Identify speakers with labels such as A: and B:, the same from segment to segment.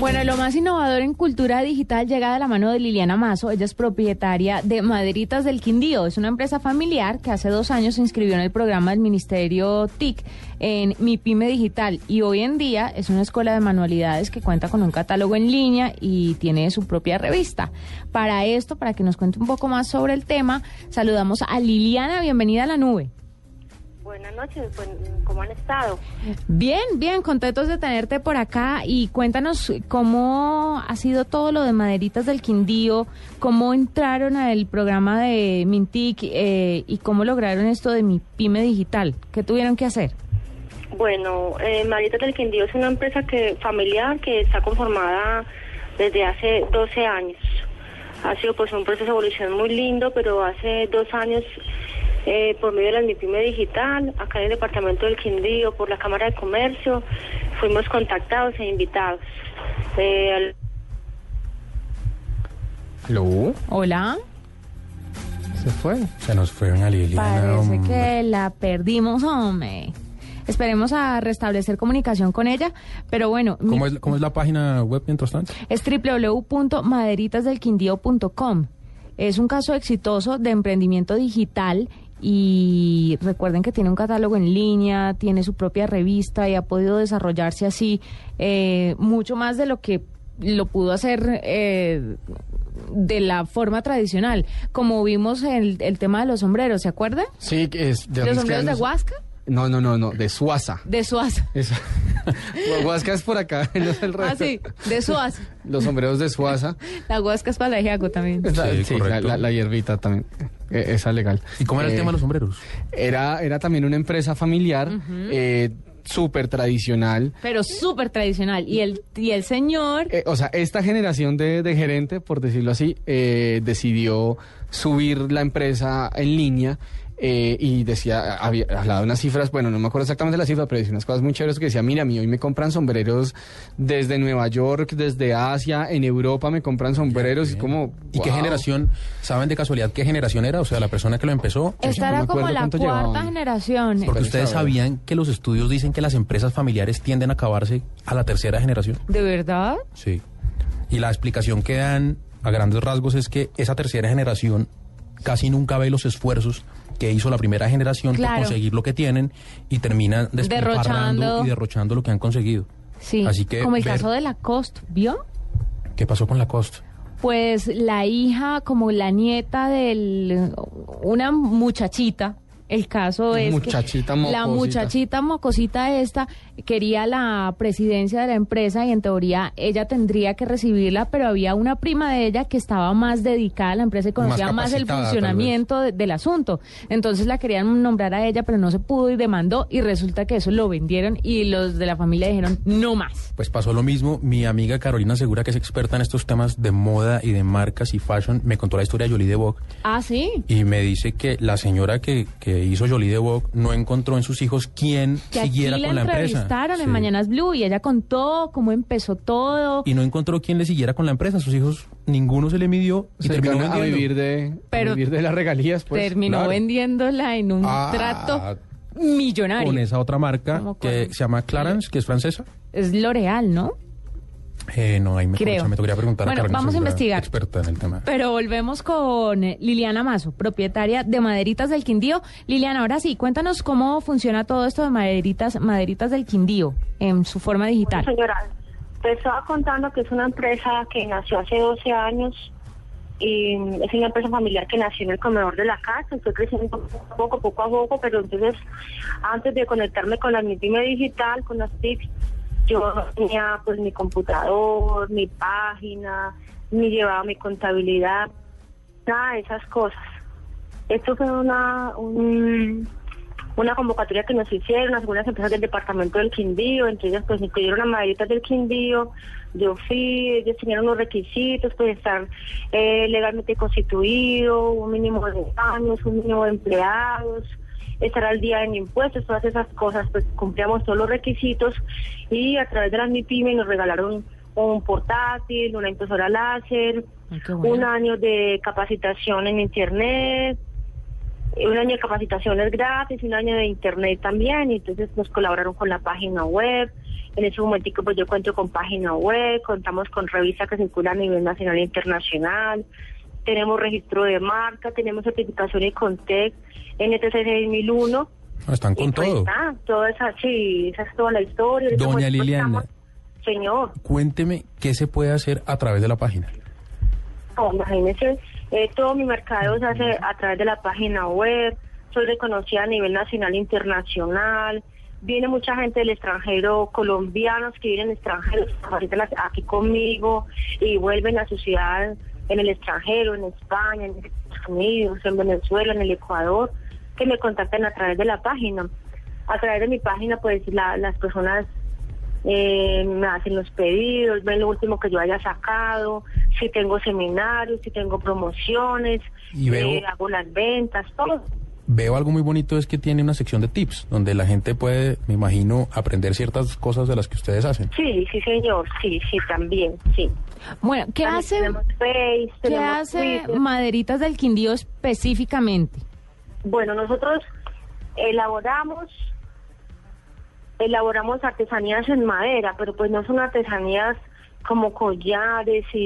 A: Bueno, lo más innovador en cultura digital llega de la mano de Liliana Mazo. Ella es propietaria de Maderitas del Quindío. Es una empresa familiar que hace dos años se inscribió en el programa del Ministerio TIC en Mi Pyme Digital y hoy en día es una escuela de manualidades que cuenta con un catálogo en línea y tiene su propia revista. Para esto, para que nos cuente un poco más sobre el tema, saludamos a Liliana. Bienvenida a la nube.
B: Buenas noches, pues, ¿cómo han estado?
A: Bien, bien, contentos de tenerte por acá y cuéntanos cómo ha sido todo lo de Maderitas del Quindío, cómo entraron al programa de Mintic eh, y cómo lograron esto de mi pyme digital. ¿Qué tuvieron que hacer?
B: Bueno, eh, Maderitas del Quindío es una empresa que familiar que está conformada desde hace 12 años. Ha sido pues un proceso de evolución muy lindo, pero hace dos años eh, por medio de la MIPYME Digital, acá en el departamento del Quindío, por la Cámara de Comercio, fuimos contactados e invitados. Eh, al-
C: ¿Aló?
A: Hola,
C: ¿Se fue? Se nos fue una Liliana.
A: parece
C: hombre.
A: que la perdimos, hombre. Esperemos a restablecer comunicación con ella, pero bueno, mi-
C: ¿Cómo es, ¿Cómo es la página web mientras tanto?
A: es www.maderitasdelquindío.com. Es un caso exitoso de emprendimiento digital y recuerden que tiene un catálogo en línea, tiene su propia revista y ha podido desarrollarse así eh, mucho más de lo que lo pudo hacer eh, de la forma tradicional. Como vimos el, el tema de los sombreros, ¿se acuerdan?
D: Sí, que es de
A: ¿Los sombreros de Huasca?
D: No, no, no, no, de Suaza.
A: De Suaza.
D: Esa. Huasca es por acá, no es el resto.
A: Ah, sí, de Suaza.
D: Los sombreros de Suaza.
A: La Huasca es para la también.
C: Sí,
D: sí, la,
C: correcto.
D: la- la hierbita también. Eh, esa legal.
C: ¿Y cómo era el
D: Eh,
C: tema de los sombreros?
D: Era, era también una empresa familiar, eh, súper tradicional.
A: Pero súper tradicional. Y el, y el señor...
D: Eh, o sea, esta generación de, de gerente, por decirlo así, eh, decidió subir la empresa en línea eh, y decía, había hablado de unas cifras, bueno, no me acuerdo exactamente la cifra, pero decía unas cosas muy chéveres que decía, mira, a mí hoy me compran sombreros desde Nueva York, desde Asia, en Europa me compran sombreros y como...
C: ¿Y qué generación? ¿Saben de casualidad qué generación era? O sea, la persona que lo empezó.
A: Esta
D: no
A: era
D: me
A: como
D: acuerdo
A: la
D: cuánto
A: cuarta
D: llevaban.
A: generación.
C: Porque ustedes sabían que los estudios dicen que las empresas familiares tienden a acabarse a la tercera generación.
A: ¿De verdad?
C: Sí. Y la explicación que dan a grandes rasgos es que esa tercera generación casi nunca ve los esfuerzos que hizo la primera generación
A: Claro.
C: por conseguir lo que tienen y termina despilfarrando
A: Derrochando.
C: y derrochando lo que han conseguido.
A: Sí.
C: Así que
A: como el
C: ver-
A: caso de Lacoste, ¿vio?
C: ¿Qué pasó con la costa?
A: Pues la hija, como la nieta del... Una muchachita. El caso es
D: Muchachita
A: que la muchachita mocosita esta quería la presidencia de la empresa y en teoría ella tendría que recibirla, pero había una prima de ella que estaba más dedicada a la empresa y conocía más, el funcionamiento de- del asunto. Entonces la querían nombrar a ella, pero no se pudo y demandó y resulta que eso lo vendieron y los de la familia dijeron no más.
C: Pues pasó lo mismo. Mi amiga Carolina Segura, que es experta en estos temas de moda y de marcas y fashion, me contó la historia de Jolie de Vogue
A: Ah, sí.
C: y me dice que la señora que, que hizo Jolie de Vogue no encontró en sus hijos quién
A: que
C: siguiera
A: aquí la
C: con la empresa.
A: entrevistaron
C: Sí.
A: en Mañanas Blue y ella contó cómo empezó todo.
C: Y no encontró quién le siguiera con la empresa. Sus hijos, ninguno se le midió y
D: Se
C: terminó
D: gana a
C: vendiendo.
D: vivir de, a
A: Pero
D: vivir de las regalías, pues.
A: terminó
C: claro.
A: vendiéndola en un
C: Ah,
A: trato millonario.
C: Con esa otra marca
A: ¿Cómo
C: que se llama Clarence, que es francesa.
A: Es L'Oreal, ¿no?
C: Eh, no, ahí me,
A: Creo.
C: me tocaría preguntar
A: Bueno,
C: a
A: vamos a investigar.
C: experta en el tema.
A: Pero volvemos con eh, Liliana Mazo, propietaria de Maderitas del Quindío. Liliana, ahora sí, cuéntanos cómo funciona todo esto de Maderitas, Maderitas del Quindío en su forma digital.
B: Señora, te estaba contando que es una empresa que nació hace 12 años y es una empresa familiar que nació en el comedor de la casa. Estoy creciendo poco a poco, poco a poco, pero entonces antes de conectarme con la MIPYME digital, con las TICs, yo tenía pues mi computador, mi página, ni llevaba mi contabilidad, nada de esas cosas. Esto fue una, un- una convocatoria que nos hicieron algunas empresas del departamento del Quindío, entre ellas pues incluyeron a Maderitas del Quindío, yo fui, ellos tenían unos requisitos, pues estar eh, legalmente constituido, un mínimo de años, un mínimo de empleados, estar al día en impuestos, todas esas cosas, pues cumplíamos todos los requisitos y a través de la MIPYME nos regalaron un portátil, una impresora láser,
A: bueno.
B: un año de capacitación en internet, un año de capacitaciones gratis, un año de internet también, y entonces nos colaboraron con la página web. En ese momentico pues yo cuento con página web, contamos con revista que circula a nivel nacional e internacional, tenemos registro de marca, tenemos certificación y Contec, NTC 6001.
C: Ah, Están con
B: pues,
C: todo.
B: nada, toda esa, sí, esa es toda la historia.
C: Doña
B: momento
C: Liliana.
B: Señor.
C: Cuénteme qué se puede hacer a través de la página.
B: No, imagínense, eh, todo mi mercado se hace a través de la página web, soy reconocida a nivel nacional e internacional, viene mucha gente del extranjero, colombianos que vienen extranjeros, aquí conmigo y vuelven a su ciudad en el extranjero, en España, en Estados Unidos, en Venezuela, en el Ecuador, que me contactan a través de la página. A través de mi página, pues la- las personas eh, me hacen los pedidos, ven lo último que yo haya sacado, si tengo seminarios, si tengo promociones,
C: Y veo-
B: eh, hago las ventas, todo.
C: Veo algo muy bonito es que tiene una sección de tips donde la gente puede, me imagino, aprender ciertas cosas de las que ustedes hacen.
B: Sí, sí, señor, sí, sí, también, sí.
A: Bueno, ¿qué
B: También
A: hace,
B: Tenemos Face,
A: ¿qué
B: tenemos
A: hace
B: Twitter.
A: Maderitas del Quindío específicamente?
B: Bueno, nosotros elaboramos elaboramos artesanías en madera, pero pues no son artesanías como collares y,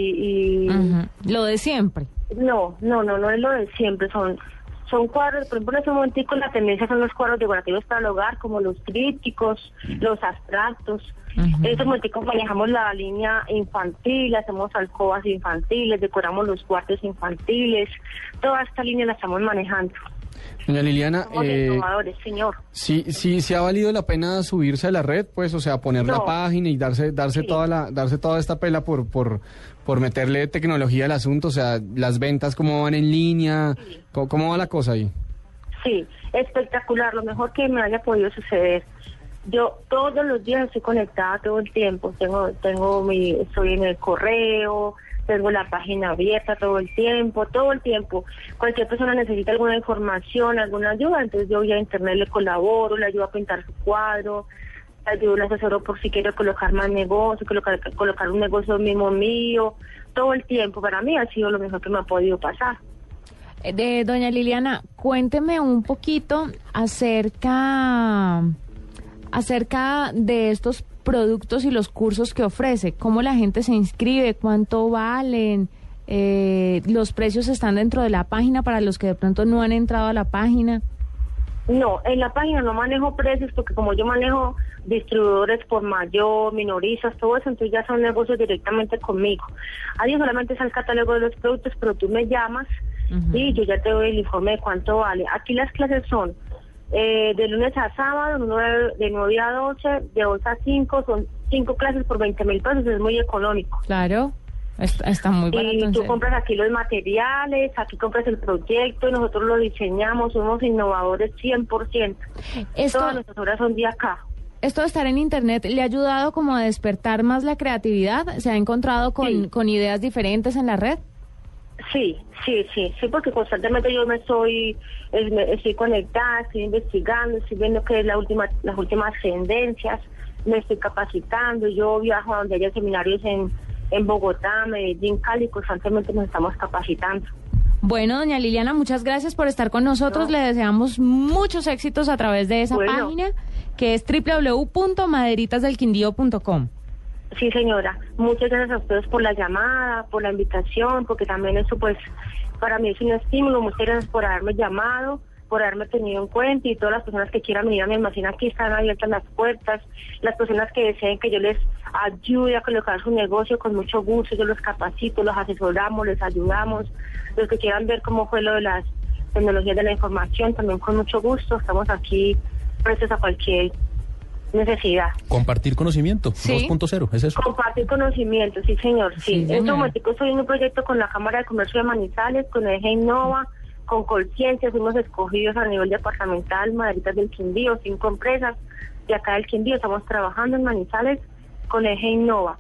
B: y-
A: Lo de siempre.
B: no, no, no, no es lo de siempre, son son cuadros, por ejemplo, en ese momentico la tendencia son los cuadros decorativos para el hogar, como los trípticos, los abstractos. En ese momentico manejamos la línea infantil, hacemos alcobas infantiles, decoramos los cuartos infantiles, toda esta línea la estamos manejando.
D: Doña Liliana, eh,
B: señor.
D: sí, sí, sí ha valido la pena subirse a la red, pues, o sea, poner la página y darse, darse
B: Sí.
D: toda la, darse toda esta pela por, por, por meterle tecnología al asunto, o sea, las ventas cómo van en línea, ¿Cómo, cómo va la cosa ahí?
B: Sí, espectacular, lo mejor que me haya podido suceder. Yo todos los días estoy conectada todo el tiempo, tengo, tengo mi, estoy en el correo, tengo la página abierta todo el tiempo, todo el tiempo. Cualquier persona necesita alguna información, alguna ayuda, entonces yo vía internet le colaboro, le ayudo a pintar su cuadro, le ayudo, le asesoro por si quiere colocar más negocio, colocar, colocar un negocio mismo mío, todo el tiempo. Para mí ha sido lo mejor que me ha podido pasar.
A: Eh, De doña Liliana, cuénteme un poquito acerca acerca de estos productos y los cursos que ofrece. ¿Cómo la gente se inscribe? ¿Cuánto valen? Eh, ¿Los precios están dentro de la página para los que de pronto no han entrado a la página?
B: No, en la página no manejo precios porque como yo manejo distribuidores por mayor, minoristas, todo eso, entonces ya son negocios directamente conmigo. Ahí solamente es el catálogo de los productos, pero tú me llamas y yo ya te doy el informe de cuánto vale. Aquí las clases son eh, de lunes a sábado, nueve- de 9 a 12, de 12 a 5, son 5 clases por 20 mil pesos, es muy económico.
A: Claro, está, está muy barato.
B: Y tú compras aquí los materiales, aquí compras el proyecto, y nosotros lo diseñamos, somos innovadores 100%.
A: Esto,
B: Todas nuestras horas son de acá.
A: esto de estar en internet le ha ayudado como a despertar más la creatividad. ¿Se ha encontrado con,
B: Sí.
A: con ideas diferentes en la red?
B: Sí, sí, sí, sí, porque constantemente yo me estoy, estoy conectada, estoy investigando, estoy viendo qué es la última, las últimas tendencias, me estoy capacitando, yo viajo a donde haya seminarios en, en Bogotá, Medellín, Cali, constantemente nos estamos capacitando.
A: Bueno, doña Liliana, muchas gracias por estar con nosotros.
B: No.
A: Le deseamos muchos éxitos a través de esa
B: Bueno.
A: página que es www.maderitasdelquindío.com.
B: Sí, señora. Muchas gracias a ustedes por la llamada, por la invitación, porque también eso, pues, para mí es un estímulo. Muchas gracias por haberme llamado, por haberme tenido en cuenta y todas las personas que quieran venir a mi almacén aquí están abiertas las puertas. Las personas que deseen que yo les ayude a colocar su negocio, con mucho gusto, yo los capacito, los asesoramos, les ayudamos. Los que quieran ver cómo fue lo de las tecnologías de la información, también con mucho gusto. Estamos aquí prestos a cualquier necesidad.
C: Compartir conocimiento,
A: Sí.
C: 2.0, es eso.
B: Compartir conocimiento, sí señor, sí.
A: Sí,
B: en este momento estoy en un proyecto con la Cámara de Comercio de Manizales, con Eje Innova, con conciencia, fuimos escogidos a nivel departamental, Maderitas del Quindío, cinco empresas de acá del Quindío, estamos trabajando en Manizales con Eje Innova.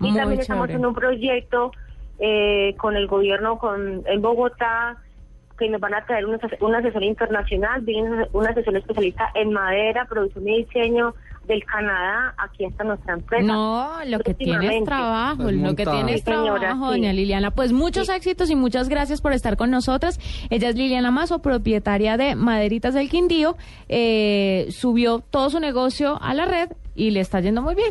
B: Y
A: Muy
B: también estamos en un proyecto eh, con el gobierno con en Bogotá que nos van a traer un, ases- un asesor internacional, viene un- un asesor especialista en madera, producción y diseño del Canadá, aquí está nuestra empresa.
A: No, lo que tienes
B: Próximamente.
A: trabajo, lo que
B: Sí, señora,
A: trabajo,
B: sí.
A: doña Liliana. Pues muchos éxitos y muchas gracias por estar con nosotras. Ella es Liliana Mazo, propietaria de Maderitas del Quindío. Eh, subió todo su negocio a la red y le está yendo muy bien.